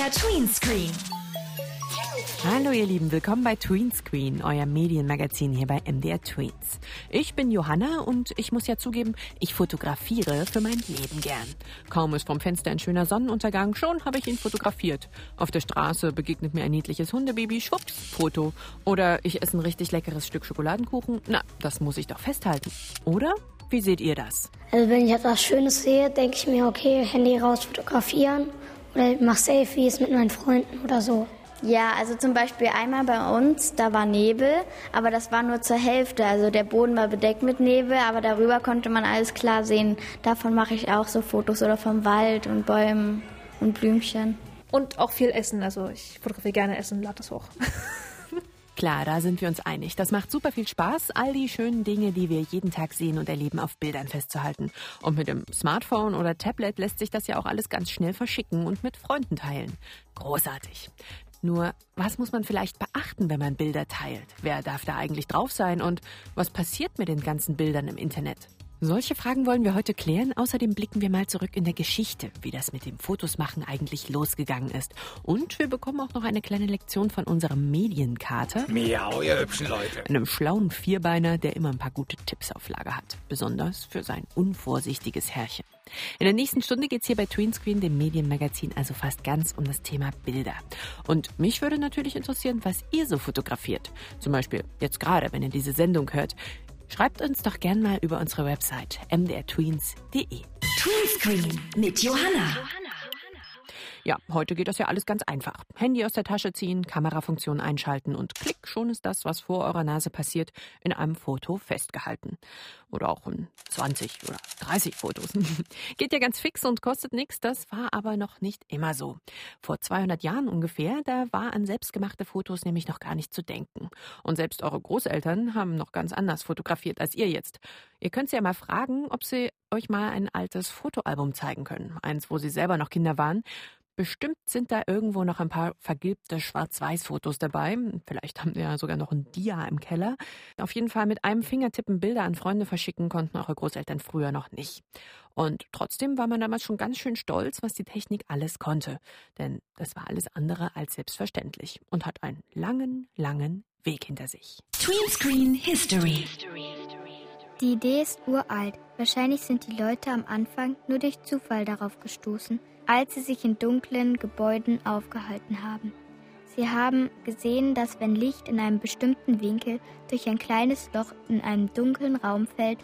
MDR Tweenscreen. Hallo ihr Lieben, willkommen bei Tweenscreen, euer Medienmagazin hier bei MDR Tweens. Ich bin Johanna und ich muss ja zugeben, ich fotografiere für mein Leben gern. Kaum ist vom Fenster ein schöner Sonnenuntergang, schon habe ich ihn fotografiert. Auf der Straße begegnet mir ein niedliches Hundebaby, schwupps, Foto. Oder ich esse ein richtig leckeres Stück Schokoladenkuchen, na, das muss ich doch festhalten. Oder? Wie seht ihr das? Also wenn ich etwas Schönes sehe, denke ich mir, okay, Handy raus fotografieren oder ich mache Selfies mit meinen Freunden oder so. Ja, also zum Beispiel einmal bei uns, da war Nebel, aber das war nur zur Hälfte. Also der Boden war bedeckt mit Nebel, aber darüber konnte man alles klar sehen. Davon mache ich auch so Fotos oder vom Wald und Bäumen und Blümchen. Und auch viel Essen. Also ich fotografiere gerne Essen, lade das hoch. Klar, da sind wir uns einig. Das macht super viel Spaß, all die schönen Dinge, die wir jeden Tag sehen und erleben, auf Bildern festzuhalten. Und mit dem Smartphone oder Tablet lässt sich das ja auch alles ganz schnell verschicken und mit Freunden teilen. Großartig. Nur, was muss man vielleicht beachten, wenn man Bilder teilt? Wer darf da eigentlich drauf sein und was passiert mit den ganzen Bildern im Internet? Solche Fragen wollen wir heute klären. Außerdem blicken wir mal zurück in der Geschichte, wie das mit dem Fotosmachen eigentlich losgegangen ist. Und wir bekommen auch noch eine kleine Lektion von unserem Medienkater. Miau, ihr hübschen Leute. Einem schlauen Vierbeiner, der immer ein paar gute Tipps auf Lager hat. Besonders für sein unvorsichtiges Herrchen. In der nächsten Stunde geht's hier bei Tweenscreen, dem Medienmagazin, also fast ganz um das Thema Bilder. Und mich würde natürlich interessieren, was ihr so fotografiert. Zum Beispiel jetzt gerade, wenn ihr diese Sendung hört. Schreibt uns doch gern mal über unsere Website mdrtweens.de. Tweenscreen mit Johanna. Ja, heute geht das ja alles ganz einfach. Handy aus der Tasche ziehen, Kamerafunktion einschalten und klick, schon ist das, was vor eurer Nase passiert, in einem Foto festgehalten. Oder auch in 20 oder 30 Fotos. geht ja ganz fix und kostet nichts, das war aber noch nicht immer so. Vor 200 Jahren ungefähr, da war an selbstgemachte Fotos nämlich noch gar nicht zu denken. Und selbst eure Großeltern haben noch ganz anders fotografiert als ihr jetzt. Ihr könnt sie ja mal fragen, ob sie euch mal ein altes Fotoalbum zeigen können. Eins, wo sie selber noch Kinder waren. Bestimmt sind da irgendwo noch ein paar vergilbte Schwarz-Weiß-Fotos dabei. Vielleicht haben sie ja sogar noch ein Dia im Keller. Auf jeden Fall mit einem Fingertippen Bilder an Freunde verschicken konnten eure Großeltern früher noch nicht. Und trotzdem war man damals schon ganz schön stolz, was die Technik alles konnte. Denn das war alles andere als selbstverständlich und hat einen langen, langen Weg hinter sich. Tweenscreen History. Die Idee ist uralt. Wahrscheinlich sind die Leute am Anfang nur durch Zufall darauf gestoßen, als sie sich in dunklen Gebäuden aufgehalten haben. Sie haben gesehen, dass wenn Licht in einem bestimmten Winkel durch ein kleines Loch in einem dunklen Raum fällt,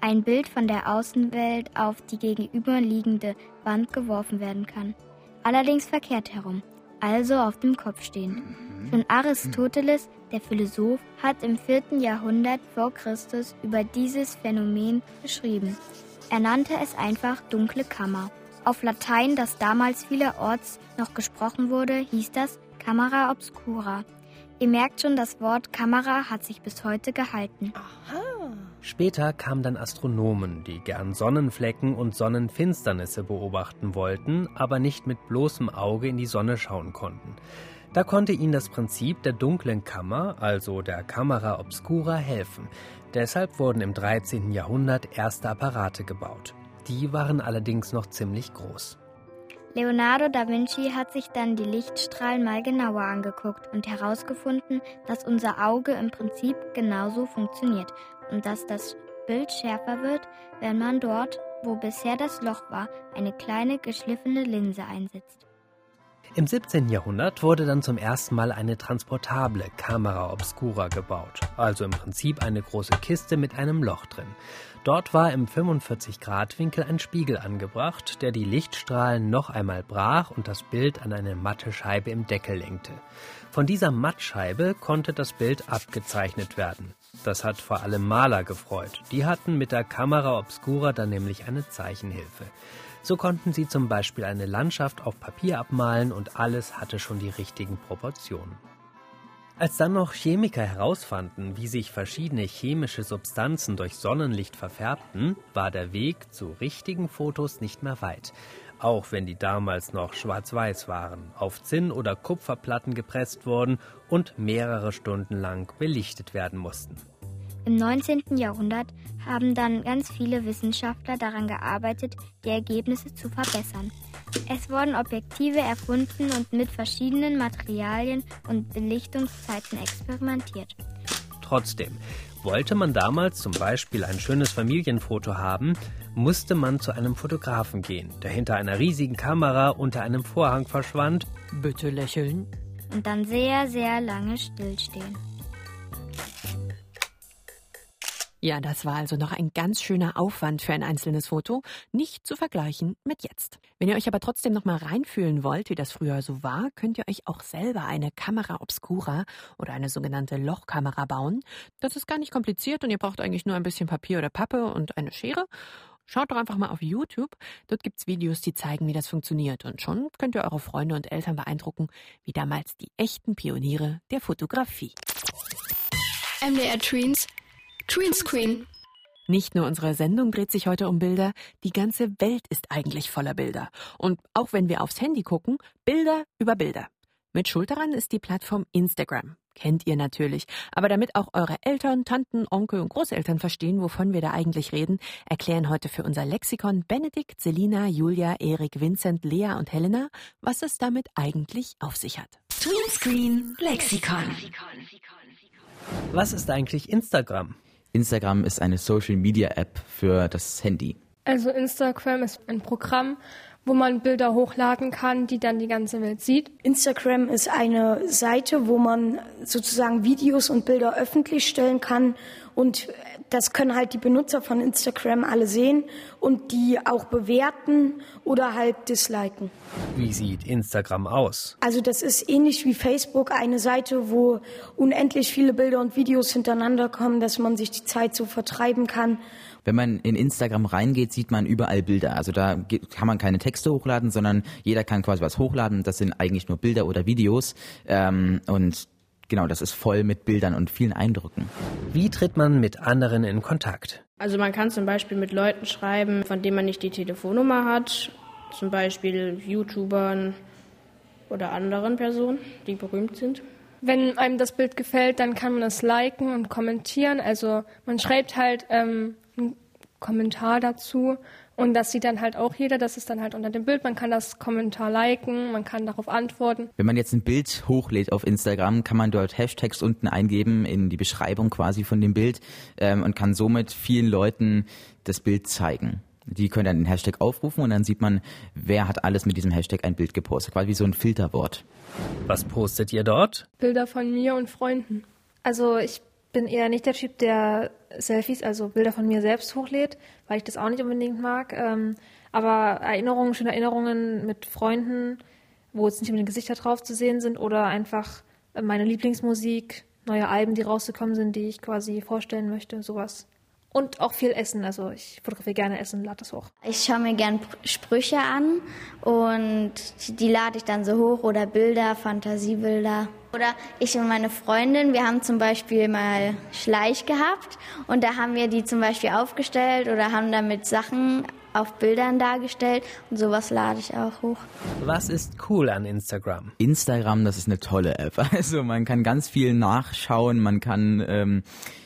ein Bild von der Außenwelt auf die gegenüberliegende Wand geworfen werden kann. Allerdings verkehrt herum, also auf dem Kopf stehend. Schon Aristoteles, der Philosoph, hat im 4. Jahrhundert vor Christus über dieses Phänomen geschrieben. Er nannte es einfach dunkle Kammer. Auf Latein, das damals vielerorts noch gesprochen wurde, hieß das Camera obscura. Ihr merkt schon, das Wort Kamera hat sich bis heute gehalten. Später kamen dann Astronomen, die gern Sonnenflecken und Sonnenfinsternisse beobachten wollten, aber nicht mit bloßem Auge in die Sonne schauen konnten. Da konnte ihnen das Prinzip der dunklen Kammer, also der Camera obscura, helfen. Deshalb wurden im 13. Jahrhundert erste Apparate gebaut. Die waren allerdings noch ziemlich groß. Leonardo da Vinci hat sich dann die Lichtstrahlen mal genauer angeguckt und herausgefunden, dass unser Auge im Prinzip genauso funktioniert und dass das Bild schärfer wird, wenn man dort, wo bisher das Loch war, eine kleine geschliffene Linse einsetzt. Im 17. Jahrhundert wurde dann zum ersten Mal eine transportable Camera obscura gebaut, also im Prinzip eine große Kiste mit einem Loch drin. Dort war im 45-Grad-Winkel ein Spiegel angebracht, der die Lichtstrahlen noch einmal brach und das Bild an eine matte Scheibe im Deckel lenkte. Von dieser Mattscheibe konnte das Bild abgezeichnet werden. Das hat vor allem Maler gefreut. Die hatten mit der Camera Obscura dann nämlich eine Zeichenhilfe. So konnten sie zum Beispiel eine Landschaft auf Papier abmalen und alles hatte schon die richtigen Proportionen. Als dann noch Chemiker herausfanden, wie sich verschiedene chemische Substanzen durch Sonnenlicht verfärbten, war der Weg zu richtigen Fotos nicht mehr weit. Auch wenn die damals noch schwarz-weiß waren, auf Zinn- oder Kupferplatten gepresst wurden und mehrere Stunden lang belichtet werden mussten. Im 19. Jahrhundert haben dann ganz viele Wissenschaftler daran gearbeitet, die Ergebnisse zu verbessern. Es wurden Objektive erfunden und mit verschiedenen Materialien und Belichtungszeiten experimentiert. Trotzdem, wollte man damals zum Beispiel ein schönes Familienfoto haben, musste man zu einem Fotografen gehen, der hinter einer riesigen Kamera unter einem Vorhang verschwand. Bitte lächeln. Und dann sehr, sehr lange stillstehen. Ja, das war also noch ein ganz schöner Aufwand für ein einzelnes Foto, nicht zu vergleichen mit jetzt. Wenn ihr euch aber trotzdem noch mal reinfühlen wollt, wie das früher so war, könnt ihr euch auch selber eine Kamera obscura oder eine sogenannte Lochkamera bauen. Das ist gar nicht kompliziert und ihr braucht eigentlich nur ein bisschen Papier oder Pappe und eine Schere. Schaut doch einfach mal auf YouTube. Dort gibt's Videos, die zeigen, wie das funktioniert. Und schon könnt ihr eure Freunde und Eltern beeindrucken, wie damals die echten Pioniere der Fotografie. MDR Tweens Greenscreen. Nicht nur unsere Sendung dreht sich heute um Bilder, die ganze Welt ist eigentlich voller Bilder. Und auch wenn wir aufs Handy gucken, Bilder über Bilder. Mit Schuld daran ist die Plattform Instagram. Kennt ihr natürlich. Aber damit auch eure Eltern, Tanten, Onkel und Großeltern verstehen, wovon wir da eigentlich reden, erklären heute für unser Lexikon Benedikt, Selina, Julia, Erik, Vincent, Lea und Helena, was es damit eigentlich auf sich hat. Tweenscreen Lexikon. Was ist eigentlich Instagram? Instagram ist eine Social-Media-App für das Handy. Also Instagram ist ein Programm, wo man Bilder hochladen kann, die dann die ganze Welt sieht. Instagram ist eine Seite, wo man sozusagen Videos und Bilder öffentlich stellen kann und das können halt die Benutzer von Instagram alle sehen und die auch bewerten oder halt disliken. Wie sieht Instagram aus? Also das ist ähnlich wie Facebook eine Seite, wo unendlich viele Bilder und Videos hintereinander kommen, dass man sich die Zeit so vertreiben kann. Wenn man in Instagram reingeht, sieht man überall Bilder. Also da kann man keine Texte hochladen, sondern jeder kann quasi was hochladen. Das sind eigentlich nur Bilder oder Videos. Ähm, und genau, das ist voll mit Bildern und vielen Eindrücken. Wie tritt man mit anderen in Kontakt? Also man kann zum Beispiel mit Leuten schreiben, von denen man nicht die Telefonnummer hat, zum Beispiel YouTubern oder anderen Personen, die berühmt sind. Wenn einem das Bild gefällt, dann kann man es liken und kommentieren. Also man schreibt halt ähm, einen Kommentar dazu und das sieht dann halt auch jeder, das ist dann halt unter dem Bild. Man kann das Kommentar liken, man kann darauf antworten. Wenn man jetzt ein Bild hochlädt auf Instagram, kann man dort Hashtags unten eingeben in die Beschreibung quasi von dem Bild ähm, und kann somit vielen Leuten das Bild zeigen. Die können dann den Hashtag aufrufen und dann sieht man, wer hat alles mit diesem Hashtag ein Bild gepostet. Quasi wie so ein Filterwort. Was postet ihr dort? Bilder von mir und Freunden. Also ich bin eher nicht der Typ, der Selfies, also Bilder von mir selbst hochlädt, weil ich das auch nicht unbedingt mag. Ähm, aber Erinnerungen, schöne Erinnerungen mit Freunden, wo jetzt nicht unbedingt Gesichter drauf zu sehen sind oder einfach meine Lieblingsmusik, neue Alben, die rausgekommen sind, die ich quasi vorstellen möchte, sowas. Und auch viel Essen. Also ich fotografiere gerne Essen, lade das hoch. Ich schaue mir gerne Sprüche an und die lade ich dann so hoch oder Bilder, Fantasiebilder. Oder ich und meine Freundin, wir haben zum Beispiel mal Schleich gehabt und da haben wir die zum Beispiel aufgestellt oder haben damit Sachen auf Bildern dargestellt und sowas lade ich auch hoch. Was ist cool an Instagram? Instagram, das ist eine tolle App. Also man kann ganz viel nachschauen, man kann ähm,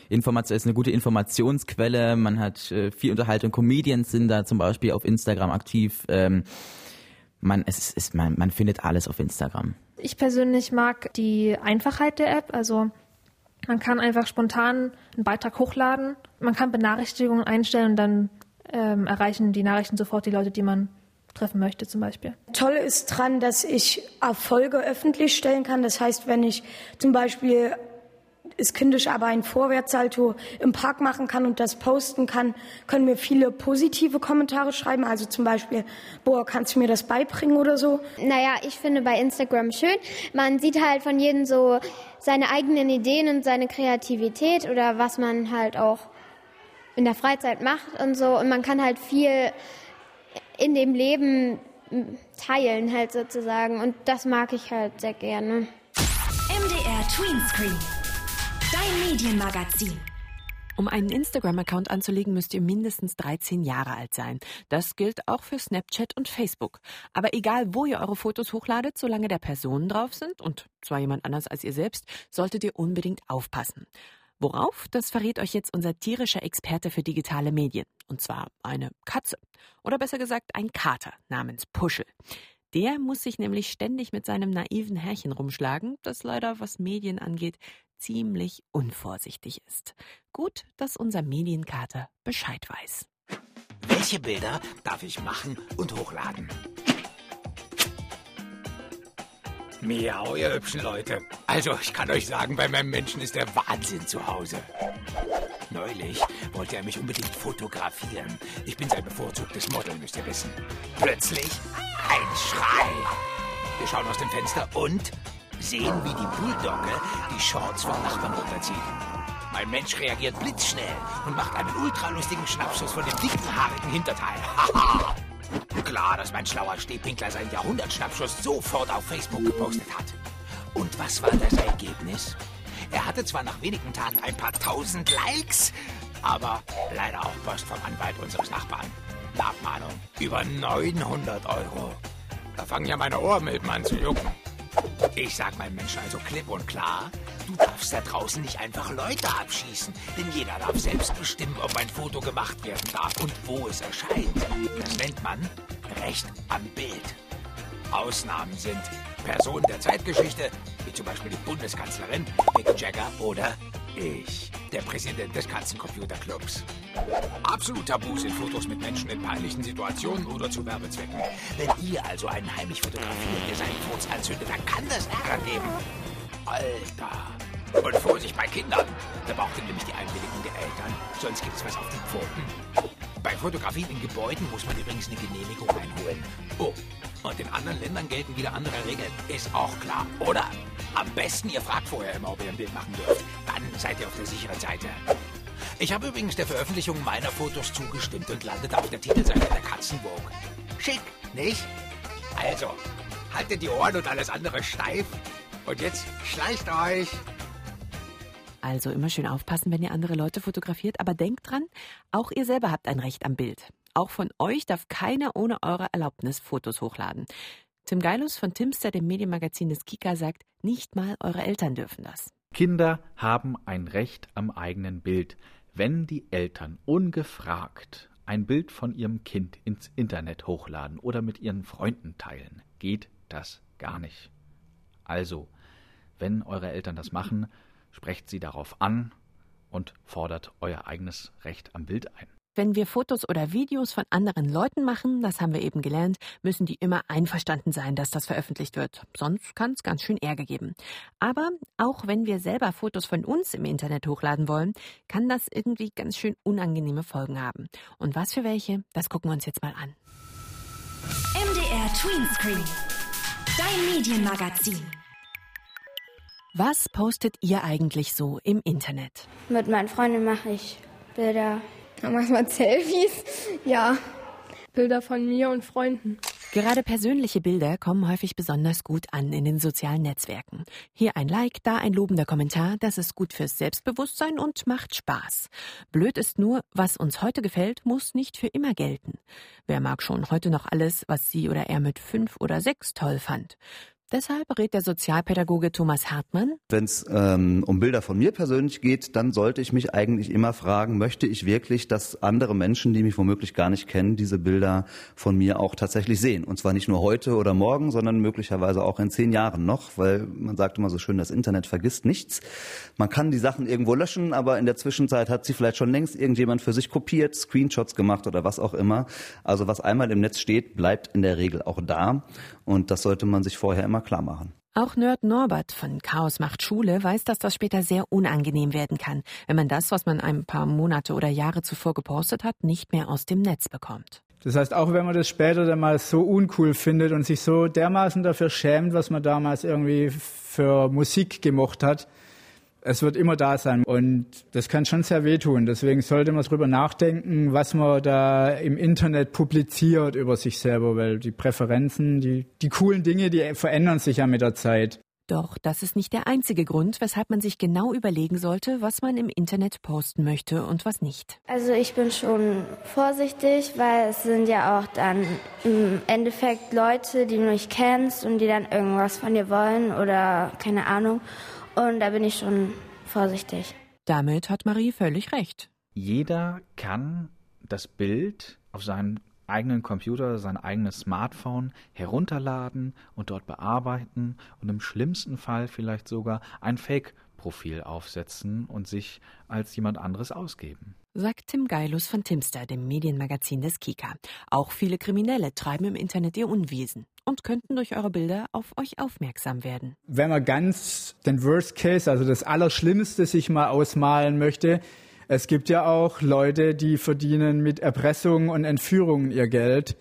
Information ist eine gute Informationsquelle, man hat äh, viel Unterhaltung, Comedians sind da zum Beispiel auf Instagram aktiv. Ähm, man, es ist, man, man findet alles auf Instagram. Ich persönlich mag die Einfachheit der App. Also man kann einfach spontan einen Beitrag hochladen, man kann Benachrichtigungen einstellen und dann ähm, erreichen die Nachrichten sofort die Leute, die man treffen möchte zum Beispiel. Toll ist dran, dass ich Erfolge öffentlich stellen kann. Das heißt, wenn ich zum Beispiel ist kindisch, aber ein Vorwärtssalto im Park machen kann und das posten kann, können mir viele positive Kommentare schreiben. Also zum Beispiel, boah, kannst du mir das beibringen oder so? Naja, ich finde bei Instagram schön. Man sieht halt von jedem so seine eigenen Ideen und seine Kreativität oder was man halt auch in der Freizeit macht und so. Und man kann halt viel in dem Leben teilen halt sozusagen. Und das mag ich halt sehr gerne. MDR Tweenscreen. Dein Medienmagazin. Um einen Instagram-Account anzulegen, müsst ihr mindestens 13 Jahre alt sein. Das gilt auch für Snapchat und Facebook. Aber egal, wo ihr eure Fotos hochladet, solange da Personen drauf sind, und zwar jemand anders als ihr selbst, solltet ihr unbedingt aufpassen. Worauf, das verrät euch jetzt unser tierischer Experte für digitale Medien. Und zwar eine Katze. Oder besser gesagt ein Kater namens Puschel. Der muss sich nämlich ständig mit seinem naiven Herrchen rumschlagen, das leider, was Medien angeht, ziemlich unvorsichtig ist. Gut, dass unser Medienkater Bescheid weiß. Welche Bilder darf ich machen und hochladen? Miau, ihr hübschen Leute. Also, ich kann euch sagen, bei meinem Menschen ist der Wahnsinn zu Hause. Neulich wollte er mich unbedingt fotografieren. Ich bin sein bevorzugtes Model, müsst ihr wissen. Plötzlich ein Schrei. Wir schauen aus dem Fenster und sehen, wie die Bulldogge die Shorts vom Nachbarn runterzieht. Mein Mensch reagiert blitzschnell und macht einen ultralustigen Schnappschuss von dem dicken, haarigen Hinterteil. Haha! Klar, dass mein schlauer Stehpinkler seinen Jahrhundertschnappschuss sofort auf Facebook gepostet hat. Und was war das Ergebnis? Er hatte zwar nach wenigen Tagen ein paar tausend Likes, aber leider auch Post vom Anwalt unseres Nachbarn. Abmahnung über 900 Euro. Da fangen ja meine Ohrmilben an zu jucken. Ich sag meinem Menschen also klipp und klar, du darfst da draußen nicht einfach Leute abschießen, denn jeder darf selbst bestimmen, ob ein Foto gemacht werden darf und wo es erscheint. Das nennt man Recht am Bild. Ausnahmen sind Personen der Zeitgeschichte, wie zum Beispiel die Bundeskanzlerin, Mick Jagger oder ich, der Präsident des Katzencomputerclubs. Absolut tabu sind Fotos mit Menschen in peinlichen Situationen oder zu Werbezwecken. Wenn ihr also einen heimlich fotografiert, der seinen Furz anzündet, dann kann das Ärger geben. Alter. Und Vorsicht bei Kindern. Da braucht ihr nämlich die Einwilligung der Eltern, sonst gibt's was auf die Pfoten. Bei Fotografien in Gebäuden muss man übrigens eine Genehmigung einholen. Oh, und in anderen Ländern gelten wieder andere Regeln. Ist auch klar, oder? Am besten, ihr fragt vorher immer, ob ihr ein Bild machen dürft. Dann seid ihr auf der sicheren Seite. Ich habe übrigens der Veröffentlichung meiner Fotos zugestimmt und landete auf der Titelseite der Katzenburg. Schick, nicht? Also, haltet die Ohren und alles andere steif. Und jetzt schleicht euch. Also immer schön aufpassen, wenn ihr andere Leute fotografiert, aber denkt dran, auch ihr selber habt ein Recht am Bild. Auch von euch darf keiner ohne eure Erlaubnis Fotos hochladen. Tim Geilus von Timster, dem Medienmagazin des Kika, sagt, nicht mal eure Eltern dürfen das. Kinder haben ein Recht am eigenen Bild. Wenn die Eltern ungefragt ein Bild von ihrem Kind ins Internet hochladen oder mit ihren Freunden teilen, geht das gar nicht. Also, wenn eure Eltern das machen, sprecht sie darauf an und fordert euer eigenes Recht am Bild ein. Wenn wir Fotos oder Videos von anderen Leuten machen, das haben wir eben gelernt, müssen die immer einverstanden sein, dass das veröffentlicht wird. Sonst kann es ganz schön Ärger geben. Aber auch wenn wir selber Fotos von uns im Internet hochladen wollen, kann das irgendwie ganz schön unangenehme Folgen haben. Und was für welche, das gucken wir uns jetzt mal an. MDR Tweenscreen. Dein Medienmagazin. Was postet ihr eigentlich so im Internet? Mit meinen Freunden mache ich Bilder. Manchmal Selfies. Ja. Bilder von mir und Freunden. Gerade persönliche Bilder kommen häufig besonders gut an in den sozialen Netzwerken. Hier ein Like, da ein lobender Kommentar, das ist gut fürs Selbstbewusstsein und macht Spaß. Blöd ist nur, was uns heute gefällt, muss nicht für immer gelten. Wer mag schon heute noch alles, was sie oder er mit fünf oder sechs toll fand? Deshalb rät der Sozialpädagoge Thomas Hartmann. Wenn es ähm, um Bilder von mir persönlich geht, dann sollte ich mich eigentlich immer fragen, möchte ich wirklich, dass andere Menschen, die mich womöglich gar nicht kennen, diese Bilder von mir auch tatsächlich sehen? Und zwar nicht nur heute oder morgen, sondern möglicherweise auch in zehn Jahren noch, weil man sagt immer so schön, das Internet vergisst nichts. Man kann die Sachen irgendwo löschen, aber in der Zwischenzeit hat sie vielleicht schon längst irgendjemand für sich kopiert, Screenshots gemacht oder was auch immer. Also was einmal im Netz steht, bleibt in der Regel auch da. Und das sollte man sich vorher immer klar machen. Auch Nerd Norbert von Chaos macht Schule weiß, dass das später sehr unangenehm werden kann, wenn man das, was man ein paar Monate oder Jahre zuvor gepostet hat, nicht mehr aus dem Netz bekommt. Das heißt, auch wenn man das später dann mal so uncool findet und sich so dermaßen dafür schämt, was man damals irgendwie für Musik gemocht hat, es wird immer da sein und das kann schon sehr wehtun. Deswegen sollte man darüber nachdenken, was man da im Internet publiziert über sich selber, weil die Präferenzen, die, die coolen Dinge, die verändern sich ja mit der Zeit. Doch das ist nicht der einzige Grund, weshalb man sich genau überlegen sollte, was man im Internet posten möchte und was nicht. Also ich bin schon vorsichtig, weil es sind ja auch dann im Endeffekt Leute, die du nicht kennst und die dann irgendwas von dir wollen oder keine Ahnung. Und da bin ich schon vorsichtig. Damit hat Marie völlig recht. Jeder kann das Bild auf seinem eigenen Computer, sein eigenes Smartphone herunterladen und dort bearbeiten und im schlimmsten Fall vielleicht sogar ein Fake-Profil aufsetzen und sich als jemand anderes ausgeben. Sagt Tim Geilus von Timster, dem Medienmagazin des Kika. Auch viele Kriminelle treiben im Internet ihr Unwesen und könnten durch eure Bilder auf euch aufmerksam werden. Wenn man ganz den Worst Case, also das Allerschlimmste sich mal ausmalen möchte, es gibt ja auch Leute, die verdienen mit Erpressung und Entführungen ihr Geld.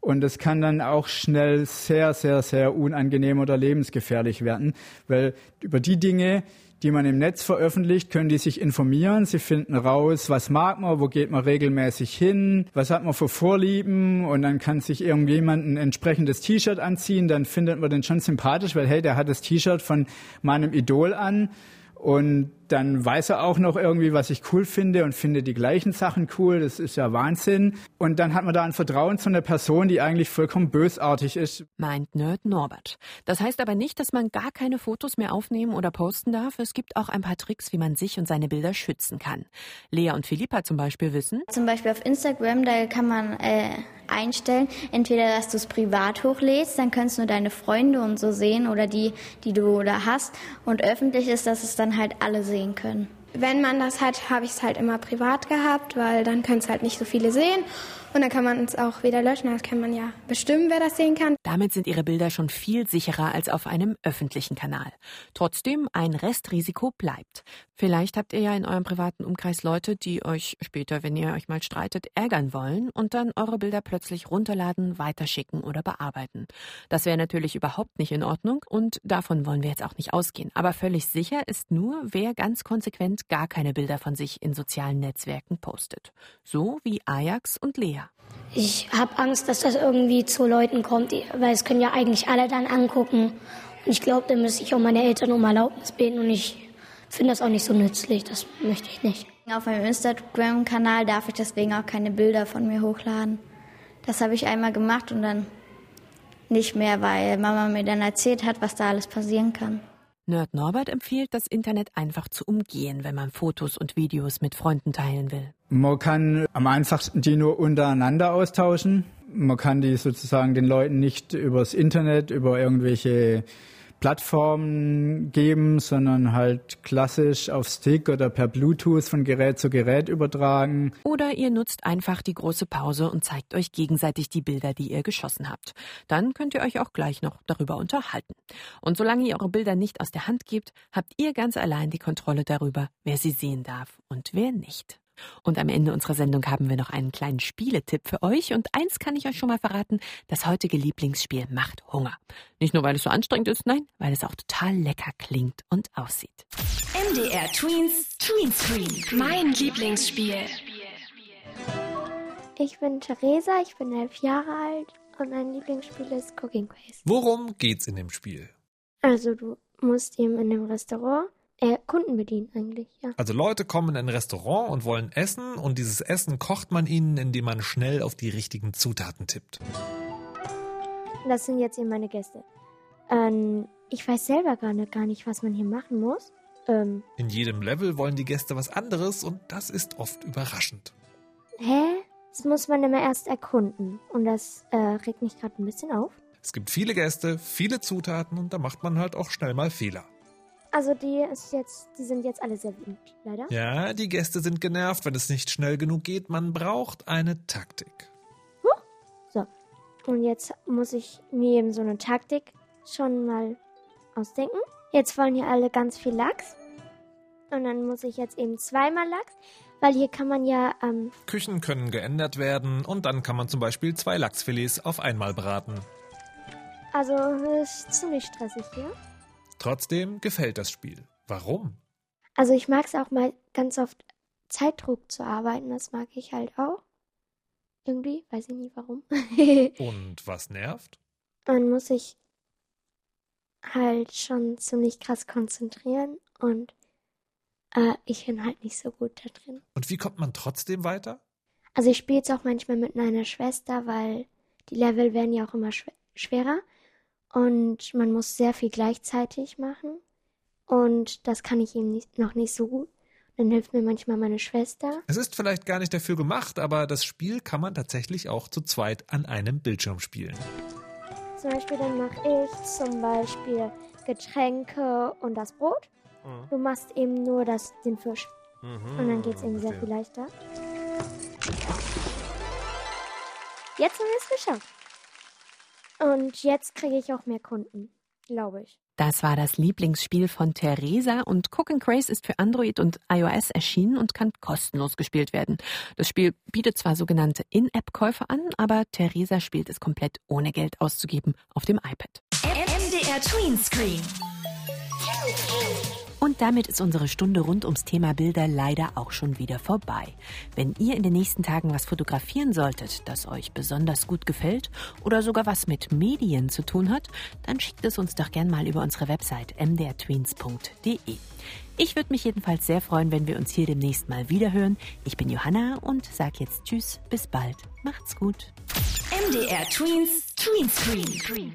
Und es kann dann auch schnell sehr, sehr, sehr unangenehm oder lebensgefährlich werden, weil über die Dinge, die man im Netz veröffentlicht, können die sich informieren. Sie finden raus, was mag man, wo geht man regelmäßig hin, was hat man für Vorlieben und dann kann sich irgendjemand ein entsprechendes T-Shirt anziehen. Dann findet man den schon sympathisch, weil hey, der hat das T-Shirt von meinem Idol an und dann weiß er auch noch irgendwie, was ich cool finde und finde die gleichen Sachen cool. Das ist ja Wahnsinn. Und dann hat man da ein Vertrauen zu einer Person, die eigentlich vollkommen bösartig ist. Meint Nerd Norbert. Das heißt aber nicht, dass man gar keine Fotos mehr aufnehmen oder posten darf. Es gibt auch ein paar Tricks, wie man sich und seine Bilder schützen kann. Lea und Philippa zum Beispiel wissen. Zum Beispiel auf Instagram, da kann man äh, einstellen, entweder, dass du es privat hochlädst, dann kannst du nur deine Freunde und so sehen oder die, die du da hast. Und öffentlich ist, dass es dann halt alle sehen können. Wenn man das hat, habe ich es halt immer privat gehabt, weil dann können es halt nicht so viele sehen. Und dann kann man es auch wieder löschen. Das kann man ja bestimmen, wer das sehen kann. Damit sind Ihre Bilder schon viel sicherer als auf einem öffentlichen Kanal. Trotzdem, ein Restrisiko bleibt. Vielleicht habt ihr ja in eurem privaten Umkreis Leute, die euch später, wenn ihr euch mal streitet, ärgern wollen und dann eure Bilder plötzlich runterladen, weiterschicken oder bearbeiten. Das wäre natürlich überhaupt nicht in Ordnung und davon wollen wir jetzt auch nicht ausgehen. Aber völlig sicher ist nur, wer ganz konsequent gar keine Bilder von sich in sozialen Netzwerken postet. So wie Ajax und Lea. Ich habe Angst, dass das irgendwie zu Leuten kommt, weil es können ja eigentlich alle dann angucken. Und ich glaube, dann müsste ich auch meine Eltern um Erlaubnis beten und ich finde das auch nicht so nützlich. Das möchte ich nicht. Auf meinem Instagram-Kanal darf ich deswegen auch keine Bilder von mir hochladen. Das habe ich einmal gemacht und dann nicht mehr, weil Mama mir dann erzählt hat, was da alles passieren kann. Nerd Norbert empfiehlt, das Internet einfach zu umgehen, wenn man Fotos und Videos mit Freunden teilen will. Man kann am einfachsten die nur untereinander austauschen. Man kann die sozusagen den Leuten nicht übers Internet, über irgendwelche Plattformen geben, sondern halt klassisch auf Stick oder per Bluetooth von Gerät zu Gerät übertragen. Oder ihr nutzt einfach die große Pause und zeigt euch gegenseitig die Bilder, die ihr geschossen habt. Dann könnt ihr euch auch gleich noch darüber unterhalten. Und solange ihr eure Bilder nicht aus der Hand gebt, habt ihr ganz allein die Kontrolle darüber, wer sie sehen darf und wer nicht. Und am Ende unserer Sendung haben wir noch einen kleinen Spieletipp für euch. Und eins kann ich euch schon mal verraten, das heutige Lieblingsspiel macht Hunger. Nicht nur, weil es so anstrengend ist, nein, weil es auch total lecker klingt und aussieht. MDR Tweens Tweenscreen. Mein Lieblingsspiel. Ich bin Theresa, ich bin elf Jahre alt und mein Lieblingsspiel ist Cooking Quiz. Worum geht's in dem Spiel? Also du musst eben in dem Restaurant äh, Kunden bedienen eigentlich, ja. Also Leute kommen in ein Restaurant und wollen essen und dieses Essen kocht man ihnen, indem man schnell auf die richtigen Zutaten tippt. Das sind jetzt eben meine Gäste. Ähm, ich weiß selber gar nicht, gar nicht, was man hier machen muss. Ähm, in jedem Level wollen die Gäste was anderes und das ist oft überraschend. hä? Das muss man immer erst erkunden. Und das äh, regt mich gerade ein bisschen auf. Es gibt viele Gäste, viele Zutaten und da macht man halt auch schnell mal Fehler. Also die ist jetzt, die sind jetzt alle sehr wütend, leider. Ja, die Gäste sind genervt, wenn es nicht schnell genug geht. Man braucht eine Taktik. So. Und jetzt muss ich mir eben so eine Taktik schon mal ausdenken. Jetzt wollen hier alle ganz viel Lachs. Und dann muss ich jetzt eben zweimal Lachs, weil hier kann man ja, ähm, Küchen können geändert werden und dann kann man zum Beispiel zwei Lachsfilets auf einmal braten. also ist ziemlich stressig hier. Trotzdem gefällt das Spiel. Warum? Also ich mag es auch mal ganz oft Zeitdruck zu arbeiten. Das mag ich halt auch. Irgendwie, weiß ich nicht warum. Und was nervt? Man muss sich halt schon ziemlich krass konzentrieren und äh, ich bin halt nicht so gut da drin. Und wie kommt man trotzdem weiter? Also ich spiele es auch manchmal mit meiner Schwester, weil die Level werden ja auch immer schw schwerer und man muss sehr viel gleichzeitig machen und das kann ich eben nicht, noch nicht so gut. Dann hilft mir manchmal meine Schwester. Es ist vielleicht gar nicht dafür gemacht, aber das Spiel kann man tatsächlich auch zu zweit an einem Bildschirm spielen. Zum Beispiel dann mache ich zum Beispiel Getränke und das Brot. Mhm. Du machst eben nur das, den Fisch. Mhm, Und dann geht es eben sehr viel leichter. Jetzt haben wir es geschafft. Und jetzt kriege ich auch mehr Kunden, glaube ich. Das war das Lieblingsspiel von Theresa und Cook and Craze ist für Android und iOS erschienen und kann kostenlos gespielt werden. Das Spiel bietet zwar sogenannte In-App-Käufe an, aber Theresa spielt es komplett ohne Geld auszugeben auf dem iPad. MDR Tween Screen. Und damit ist unsere Stunde rund ums Thema Bilder leider auch schon wieder vorbei. Wenn ihr in den nächsten Tagen was fotografieren solltet, das euch besonders gut gefällt oder sogar was mit Medien zu tun hat, dann schickt es uns doch gern mal über unsere Website mdrtweens.de. Ich würde mich jedenfalls sehr freuen, wenn wir uns hier demnächst mal wiederhören. Ich bin Johanna und sag jetzt Tschüss, bis bald. Macht's gut. MDR Tweens Tween Screen.